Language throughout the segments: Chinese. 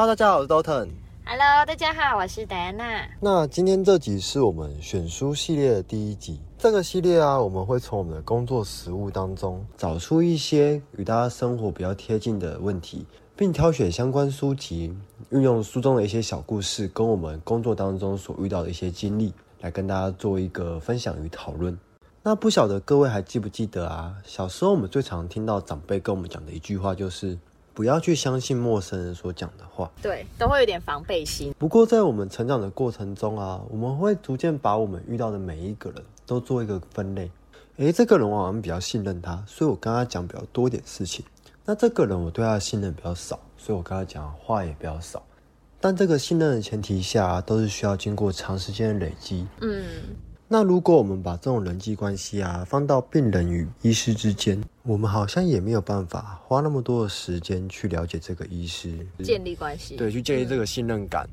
Hello，大家好，我是 Dalton。Hello，大家好，我是戴安娜。那今天这集是我们选书系列的第一集。这个系列啊，我们会从我们的工作实务当中找出一些与大家生活比较贴近的问题，并挑选相关书籍，运用书中的一些小故事，跟我们工作当中所遇到的一些经历，来跟大家做一个分享与讨论。那不晓得各位还记不记得啊？小时候我们最常听到长辈跟我们讲的一句话，就是不要去相信陌生人所讲的话。对，都会有点防备心。不过在我们成长的过程中啊，我们会逐渐把我们遇到的每一个人都做一个分类。诶，这个人我好像比较信任他，所以我跟他讲比较多一点事情。那这个人我对他的信任比较少，所以我跟他讲话也比较少。但这个信任的前提下，都是需要经过长时间的累积。嗯。那如果我们把这种人际关系啊放到病人与医师之间，我们好像也没有办法花那么多的时间去了解这个医师，建立关系，对，去建立这个信任感。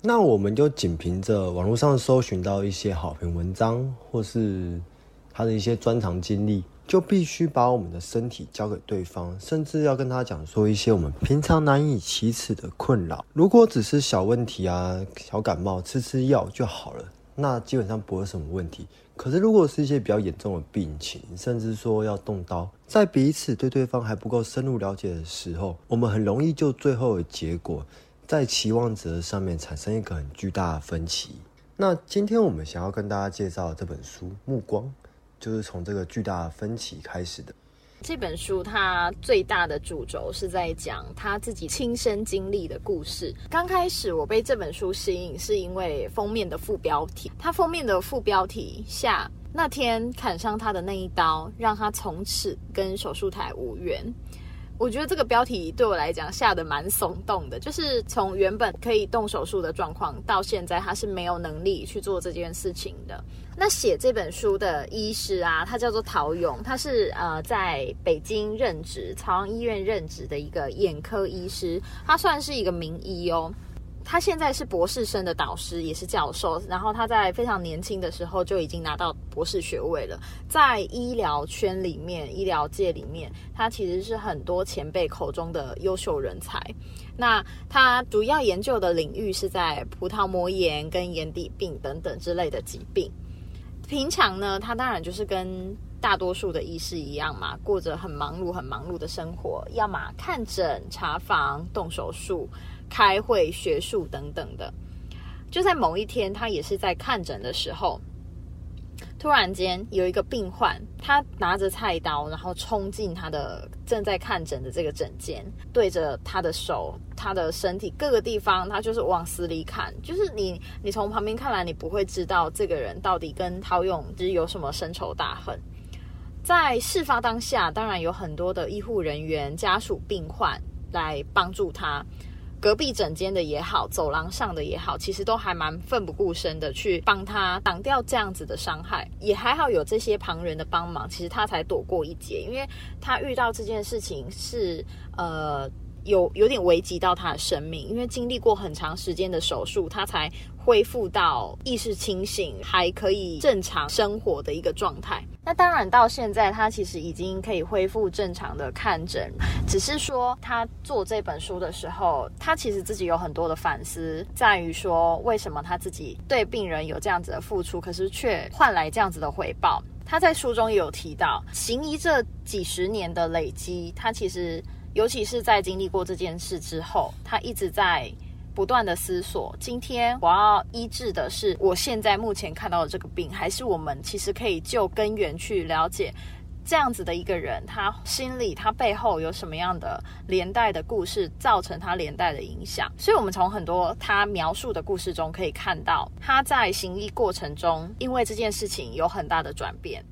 那我们就仅凭着网络上搜寻到一些好评文章，或是他的一些专长经历，就必须把我们的身体交给对方，甚至要跟他讲说一些我们平常难以启齿的困扰。如果只是小问题啊，小感冒，吃吃药就好了。那基本上不会什么问题。可是，如果是一些比较严重的病情，甚至说要动刀，在彼此对对方还不够深入了解的时候，我们很容易就最后的结果，在期望值上面产生一个很巨大的分歧。那今天我们想要跟大家介绍的这本书《目光》，就是从这个巨大的分歧开始的。这本书它最大的主轴是在讲他自己亲身经历的故事。刚开始我被这本书吸引，是因为封面的副标题。它封面的副标题下，那天砍伤他的那一刀，让他从此跟手术台无缘。我觉得这个标题对我来讲下的蛮耸动的，就是从原本可以动手术的状况，到现在他是没有能力去做这件事情的。那写这本书的医师啊，他叫做陶勇，他是呃在北京任职，朝阳医院任职的一个眼科医师，他算是一个名医哦。他现在是博士生的导师，也是教授。然后他在非常年轻的时候就已经拿到博士学位了，在医疗圈里面、医疗界里面，他其实是很多前辈口中的优秀人才。那他主要研究的领域是在葡萄膜炎跟眼底病等等之类的疾病。平常呢，他当然就是跟大多数的医师一样嘛，过着很忙碌、很忙碌的生活，要么看诊、查房、动手术、开会、学术等等的。就在某一天，他也是在看诊的时候。突然间，有一个病患，他拿着菜刀，然后冲进他的正在看诊的这个诊间，对着他的手、他的身体各个地方，他就是往死里砍。就是你，你从旁边看来，你不会知道这个人到底跟陶勇是有什么深仇大恨。在事发当下，当然有很多的医护人员、家属、病患来帮助他。隔壁整间的也好，走廊上的也好，其实都还蛮奋不顾身的去帮他挡掉这样子的伤害，也还好有这些旁人的帮忙，其实他才躲过一劫。因为他遇到这件事情是呃有有点危及到他的生命，因为经历过很长时间的手术，他才。恢复到意识清醒，还可以正常生活的一个状态。那当然，到现在他其实已经可以恢复正常的看诊，只是说他做这本书的时候，他其实自己有很多的反思，在于说为什么他自己对病人有这样子的付出，可是却换来这样子的回报。他在书中也有提到，行医这几十年的累积，他其实尤其是在经历过这件事之后，他一直在。不断的思索，今天我要医治的是我现在目前看到的这个病，还是我们其实可以就根源去了解这样子的一个人，他心里他背后有什么样的连带的故事，造成他连带的影响。所以，我们从很多他描述的故事中可以看到，他在行医过程中，因为这件事情有很大的转变。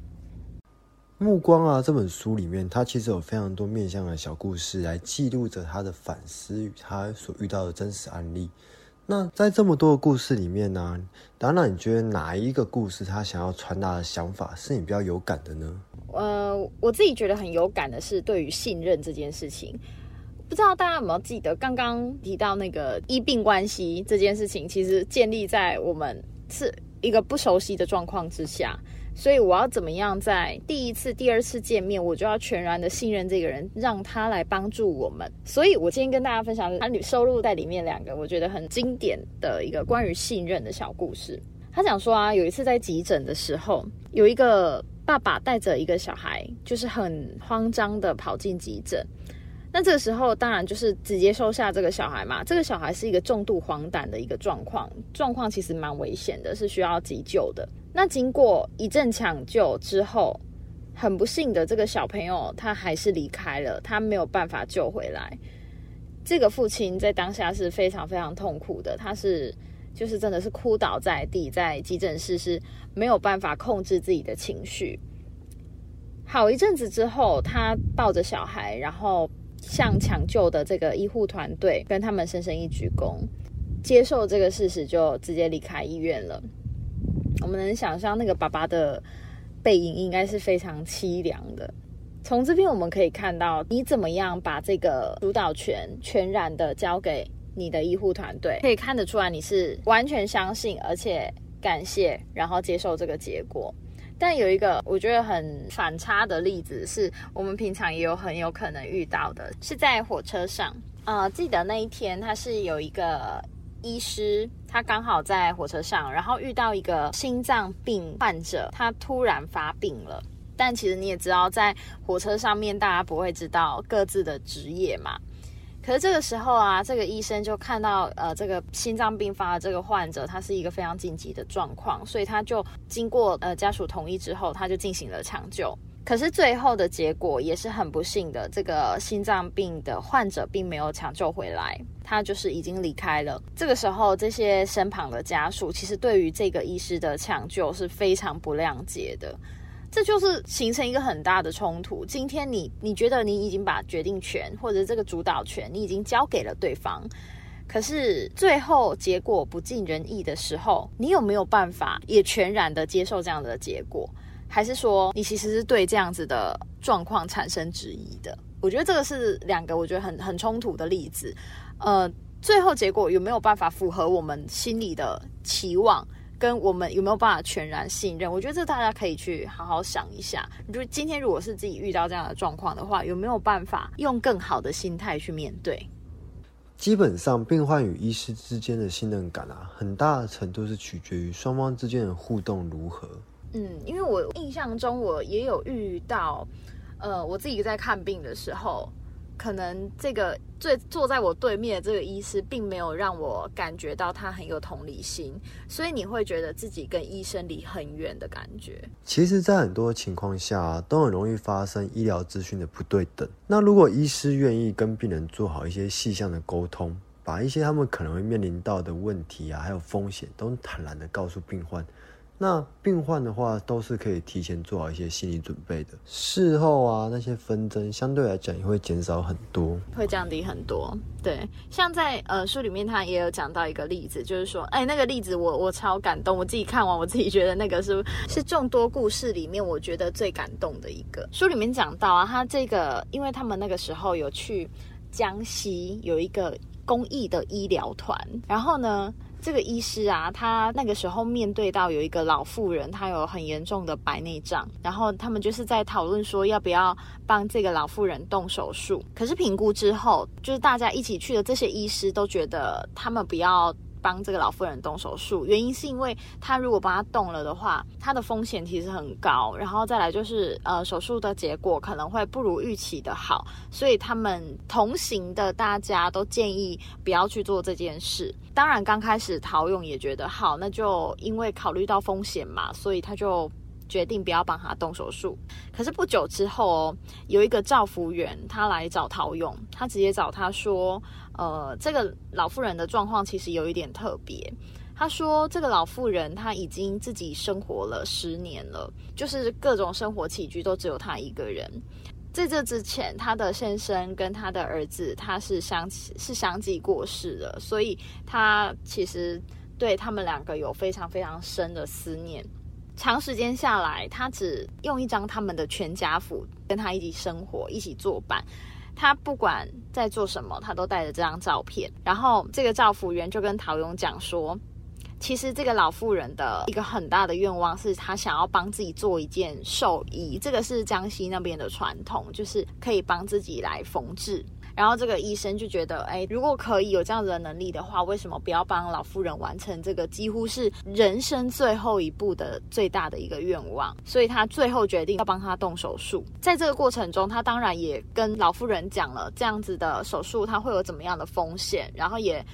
目光啊，这本书里面，它其实有非常多面向的小故事来记录着他的反思与他所遇到的真实案例。那在这么多的故事里面呢，当然，你觉得哪一个故事他想要传达的想法是你比较有感的呢？呃，我自己觉得很有感的是对于信任这件事情。不知道大家有没有记得刚刚提到那个医病关系这件事情，其实建立在我们是。一个不熟悉的状况之下，所以我要怎么样在第一次、第二次见面，我就要全然的信任这个人，让他来帮助我们。所以我今天跟大家分享，他收录在里面两个我觉得很经典的一个关于信任的小故事。他讲说啊，有一次在急诊的时候，有一个爸爸带着一个小孩，就是很慌张的跑进急诊。那这个时候当然就是直接收下这个小孩嘛。这个小孩是一个重度黄疸的一个状况，状况其实蛮危险的，是需要急救的。那经过一阵抢救之后，很不幸的这个小朋友他还是离开了，他没有办法救回来。这个父亲在当下是非常非常痛苦的，他是就是真的是哭倒在地，在急诊室是没有办法控制自己的情绪。好一阵子之后，他抱着小孩，然后。向抢救的这个医护团队跟他们深深一鞠躬，接受这个事实，就直接离开医院了。我们能想象那个爸爸的背影应该是非常凄凉的。从这边我们可以看到，你怎么样把这个主导权全然的交给你的医护团队，可以看得出来你是完全相信，而且感谢，然后接受这个结果。但有一个我觉得很反差的例子，是我们平常也有很有可能遇到的，是在火车上。呃，记得那一天，他是有一个医师，他刚好在火车上，然后遇到一个心脏病患者，他突然发病了。但其实你也知道，在火车上面，大家不会知道各自的职业嘛。可是这个时候啊，这个医生就看到，呃，这个心脏病发的这个患者，他是一个非常紧急的状况，所以他就经过呃家属同意之后，他就进行了抢救。可是最后的结果也是很不幸的，这个心脏病的患者并没有抢救回来，他就是已经离开了。这个时候，这些身旁的家属其实对于这个医师的抢救是非常不谅解的。这就是形成一个很大的冲突。今天你你觉得你已经把决定权或者这个主导权你已经交给了对方，可是最后结果不尽人意的时候，你有没有办法也全然的接受这样的结果？还是说你其实是对这样子的状况产生质疑的？我觉得这个是两个我觉得很很冲突的例子。呃，最后结果有没有办法符合我们心里的期望？跟我们有没有办法全然信任？我觉得这大家可以去好好想一下。就今天如果是自己遇到这样的状况的话，有没有办法用更好的心态去面对？基本上，病患与医师之间的信任感啊，很大的程度是取决于双方之间的互动如何。嗯，因为我印象中我也有遇到，呃，我自己在看病的时候。可能这个最坐在我对面的这个医师，并没有让我感觉到他很有同理心，所以你会觉得自己跟医生离很远的感觉。其实，在很多情况下，都很容易发生医疗资讯的不对等。那如果医师愿意跟病人做好一些细项的沟通，把一些他们可能会面临到的问题啊，还有风险，都坦然的告诉病患。那病患的话，都是可以提前做好一些心理准备的。事后啊，那些纷争相对来讲也会减少很多，会降低很多。对，像在呃书里面，他也有讲到一个例子，就是说，哎，那个例子我我超感动，我自己看完，我自己觉得那个是是众多故事里面我觉得最感动的一个。书里面讲到啊，他这个，因为他们那个时候有去江西有一个公益的医疗团，然后呢。这个医师啊，他那个时候面对到有一个老妇人，她有很严重的白内障，然后他们就是在讨论说要不要帮这个老妇人动手术。可是评估之后，就是大家一起去的这些医师都觉得他们不要。帮这个老妇人动手术，原因是因为她如果帮她动了的话，她的风险其实很高。然后再来就是，呃，手术的结果可能会不如预期的好，所以他们同行的大家都建议不要去做这件事。当然，刚开始陶勇也觉得好，那就因为考虑到风险嘛，所以他就决定不要帮他动手术。可是不久之后哦，有一个赵福员他来找陶勇，他直接找他说。呃，这个老妇人的状况其实有一点特别。他说，这个老妇人她已经自己生活了十年了，就是各种生活起居都只有她一个人。在这之前，她的先生跟她的儿子他是相是相继过世的，所以她其实对他们两个有非常非常深的思念。长时间下来，他只用一张他们的全家福跟他一起生活，一起作伴。他不管在做什么，他都带着这张照片。然后这个赵福员就跟陶勇讲说：“其实这个老妇人的一个很大的愿望是，她想要帮自己做一件寿衣，这个是江西那边的传统，就是可以帮自己来缝制。然后这个医生就觉得，哎，如果可以有这样子的能力的话，为什么不要帮老妇人完成这个几乎是人生最后一步的最大的一个愿望？所以他最后决定要帮他动手术。在这个过程中，他当然也跟老妇人讲了这样子的手术他会有怎么样的风险，然后也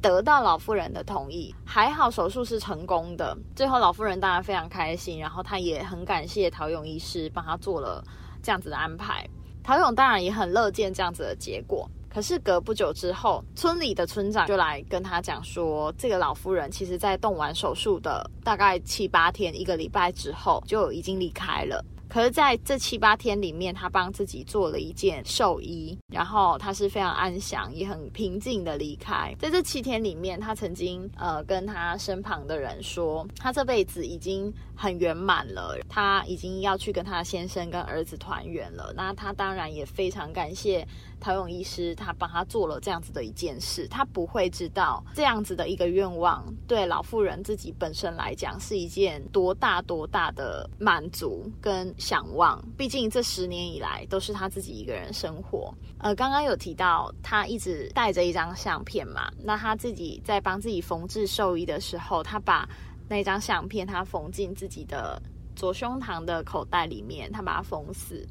得到老妇人的同意。还好手术是成功的，最后老妇人当然非常开心，然后他也很感谢陶勇医师帮他做了这样子的安排。陶勇当然也很乐见这样子的结果，可是隔不久之后，村里的村长就来跟他讲说，这个老夫人其实在动完手术的大概七八天、一个礼拜之后就已经离开了。可是在这七八天里面，他帮自己做了一件寿衣，然后他是非常安详也很平静的离开。在这七天里面，他曾经呃跟他身旁的人说，他这辈子已经很圆满了，他已经要去跟他先生跟儿子团圆了。那他当然也非常感谢。陶勇医师他帮他做了这样子的一件事，他不会知道这样子的一个愿望对老妇人自己本身来讲是一件多大多大的满足跟想望。毕竟这十年以来都是他自己一个人生活。呃，刚刚有提到他一直带着一张相片嘛，那他自己在帮自己缝制寿衣的时候，他把那张相片他缝进自己的左胸膛的口袋里面，他把它缝死，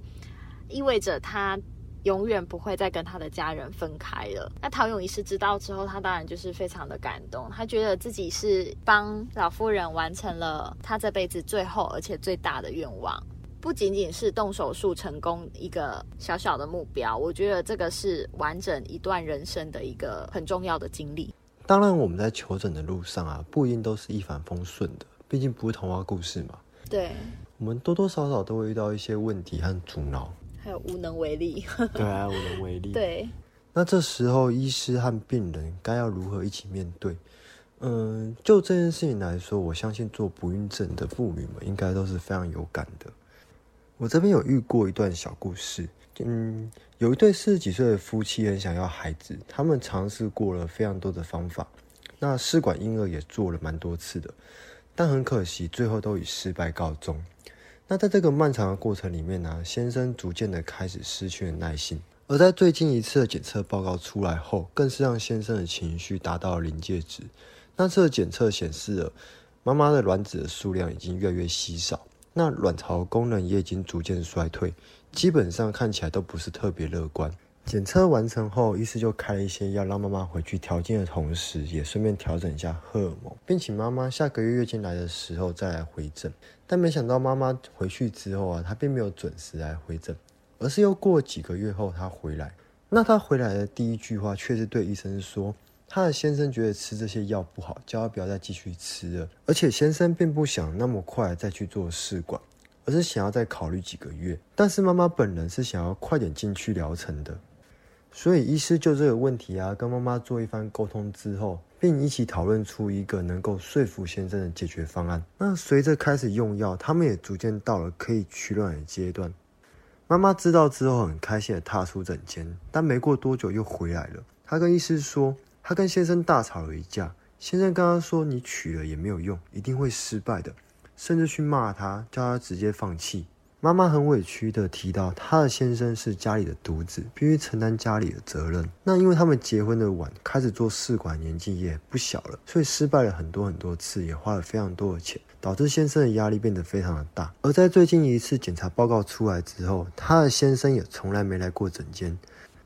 意味着他。永远不会再跟他的家人分开了。那陶勇医师知道之后，他当然就是非常的感动，他觉得自己是帮老夫人完成了他这辈子最后而且最大的愿望，不仅仅是动手术成功一个小小的目标，我觉得这个是完整一段人生的一个很重要的经历。当然，我们在求诊的路上啊，不一定都是一帆风顺的，毕竟不是童话故事嘛。对，我们多多少少都会遇到一些问题和阻挠。还有无能为力，对啊，无能为力。对，那这时候医师和病人该要如何一起面对？嗯，就这件事情来说，我相信做不孕症的妇女们应该都是非常有感的。我这边有遇过一段小故事，嗯，有一对四十几岁的夫妻很想要孩子，他们尝试过了非常多的方法，那试管婴儿也做了蛮多次的，但很可惜，最后都以失败告终。那在这个漫长的过程里面呢，先生逐渐的开始失去了耐心，而在最近一次的检测报告出来后，更是让先生的情绪达到了临界值。那次的检测显示了妈妈的卵子的数量已经越来越稀少，那卵巢功能也已经逐渐衰退，基本上看起来都不是特别乐观。检测完成后，医师就开了一些药让妈妈回去调经的同时，也顺便调整一下荷尔蒙，并请妈妈下个月月经来的时候再来回诊。但没想到妈妈回去之后啊，她并没有准时来回诊，而是又过几个月后她回来。那她回来的第一句话却是对医生说，她的先生觉得吃这些药不好，叫她不要再继续吃了，而且先生并不想那么快再去做试管，而是想要再考虑几个月。但是妈妈本人是想要快点进去疗程的。所以，医师就这个问题啊，跟妈妈做一番沟通之后，并一起讨论出一个能够说服先生的解决方案。那随着开始用药，他们也逐渐到了可以取卵的阶段。妈妈知道之后，很开心的踏出诊间，但没过多久又回来了。她跟医师说，她跟先生大吵了一架。先生跟她说：“你取了也没有用，一定会失败的。”甚至去骂她，叫她直接放弃。妈妈很委屈的提到，她的先生是家里的独子，必须承担家里的责任。那因为他们结婚的晚，开始做试管年纪也不小了，所以失败了很多很多次，也花了非常多的钱，导致先生的压力变得非常的大。而在最近一次检查报告出来之后，她的先生也从来没来过诊间。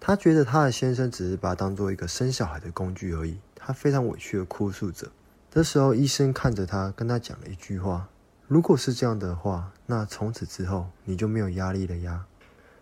她觉得她的先生只是把她当做一个生小孩的工具而已，她非常委屈的哭诉着。这时候，医生看着她，跟她讲了一句话。如果是这样的话，那从此之后你就没有压力了呀。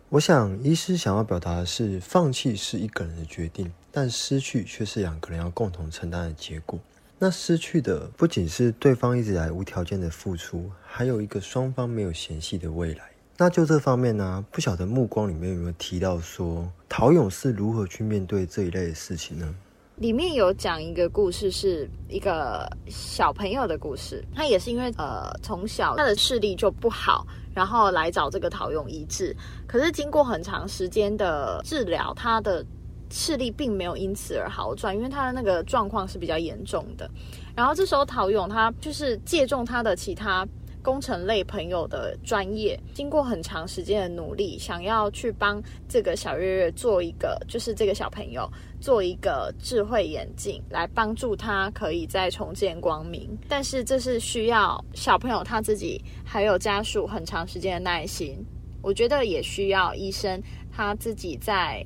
我想，医师想要表达的是，放弃是一个人的决定，但失去却是两个人要共同承担的结果。那失去的不仅是对方一直来无条件的付出，还有一个双方没有嫌隙的未来。那就这方面呢，不晓得目光里面有没有提到说，陶勇是如何去面对这一类的事情呢？里面有讲一个故事，是一个小朋友的故事。他也是因为呃从小他的视力就不好，然后来找这个陶勇医治。可是经过很长时间的治疗，他的视力并没有因此而好转，因为他的那个状况是比较严重的。然后这时候陶勇他就是借重他的其他工程类朋友的专业，经过很长时间的努力，想要去帮这个小月月做一个，就是这个小朋友做一个智慧眼镜，来帮助他可以再重见光明。但是这是需要小朋友他自己还有家属很长时间的耐心。我觉得也需要医生他自己在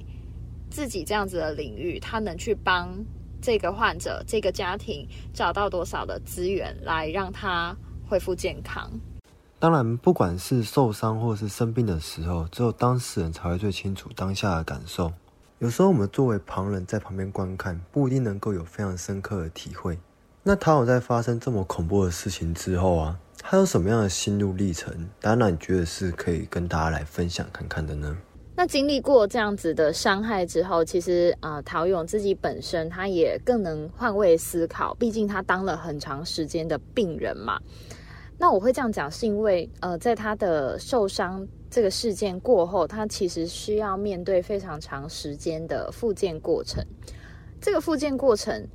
自己这样子的领域，他能去帮这个患者、这个家庭找到多少的资源，来让他恢复健康。当然，不管是受伤或是生病的时候，只有当事人才会最清楚当下的感受。有时候我们作为旁人在旁边观看，不一定能够有非常深刻的体会。那他有在发生这么恐怖的事情之后啊？他有什么样的心路历程？当然，你觉得是可以跟大家来分享看看的呢？那经历过这样子的伤害之后，其实啊，陶勇自己本身他也更能换位思考，毕竟他当了很长时间的病人嘛。那我会这样讲，是因为呃，在他的受伤这个事件过后，他其实需要面对非常长时间的复健过程。这个复健过程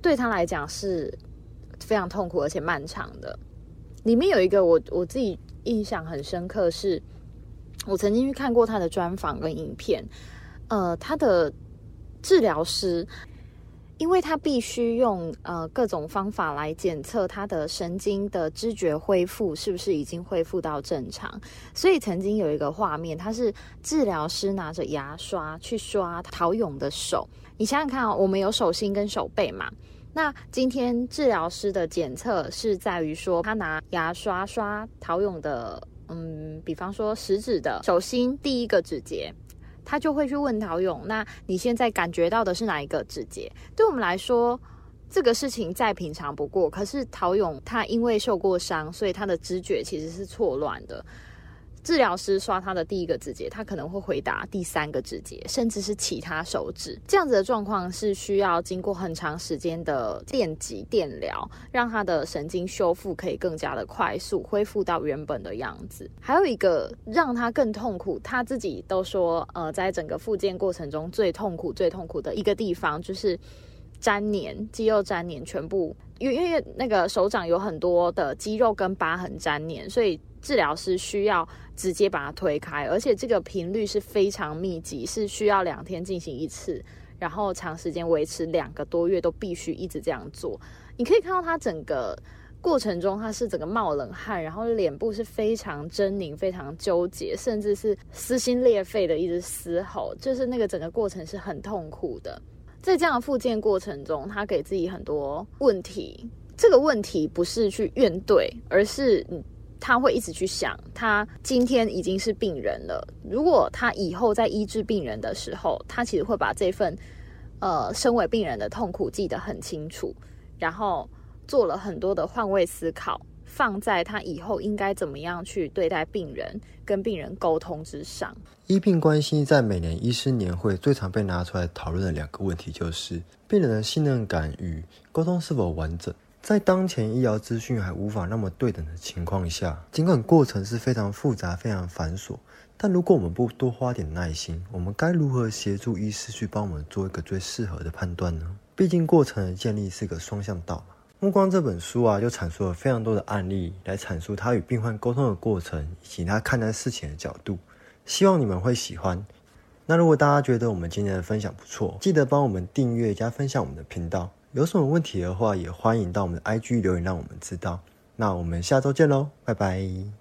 对他来讲是非常痛苦而且漫长的。里面有一个我我自己印象很深刻，是我曾经去看过他的专访跟影片。呃，他的治疗师，因为他必须用呃各种方法来检测他的神经的知觉恢复是不是已经恢复到正常，所以曾经有一个画面，他是治疗师拿着牙刷去刷陶勇的手。你想想看啊，我们有手心跟手背嘛。那今天治疗师的检测是在于说，他拿牙刷刷陶勇的，嗯，比方说食指的手心第一个指节，他就会去问陶勇，那你现在感觉到的是哪一个指节？对我们来说，这个事情再平常不过。可是陶勇他因为受过伤，所以他的知觉其实是错乱的。治疗师刷他的第一个指节，他可能会回答第三个指节，甚至是其他手指。这样子的状况是需要经过很长时间的电击电疗，让他的神经修复可以更加的快速，恢复到原本的样子。还有一个让他更痛苦，他自己都说，呃，在整个复健过程中最痛苦、最痛苦的一个地方就是粘连，肌肉粘连，全部因为因为那个手掌有很多的肌肉跟疤痕粘连，所以。治疗师需要直接把它推开，而且这个频率是非常密集，是需要两天进行一次，然后长时间维持两个多月都必须一直这样做。你可以看到他整个过程中，他是整个冒冷汗，然后脸部是非常狰狞、非常纠结，甚至是撕心裂肺的一直嘶吼，就是那个整个过程是很痛苦的。在这样的复健过程中，他给自己很多问题，这个问题不是去怨怼，而是他会一直去想，他今天已经是病人了。如果他以后在医治病人的时候，他其实会把这份呃身为病人的痛苦记得很清楚，然后做了很多的换位思考，放在他以后应该怎么样去对待病人、跟病人沟通之上。医病关系在每年医师年会最常被拿出来讨论的两个问题，就是病人的信任感与沟通是否完整。在当前医疗资讯还无法那么对等的情况下，尽管过程是非常复杂、非常繁琐，但如果我们不多花点耐心，我们该如何协助医师去帮我们做一个最适合的判断呢？毕竟过程的建立是个双向道。目光这本书啊，就阐述了非常多的案例，来阐述他与病患沟通的过程，以及他看待事情的角度。希望你们会喜欢。那如果大家觉得我们今天的分享不错，记得帮我们订阅加分享我们的频道。有什么问题的话，也欢迎到我们的 IG 留言，让我们知道。那我们下周见喽，拜拜。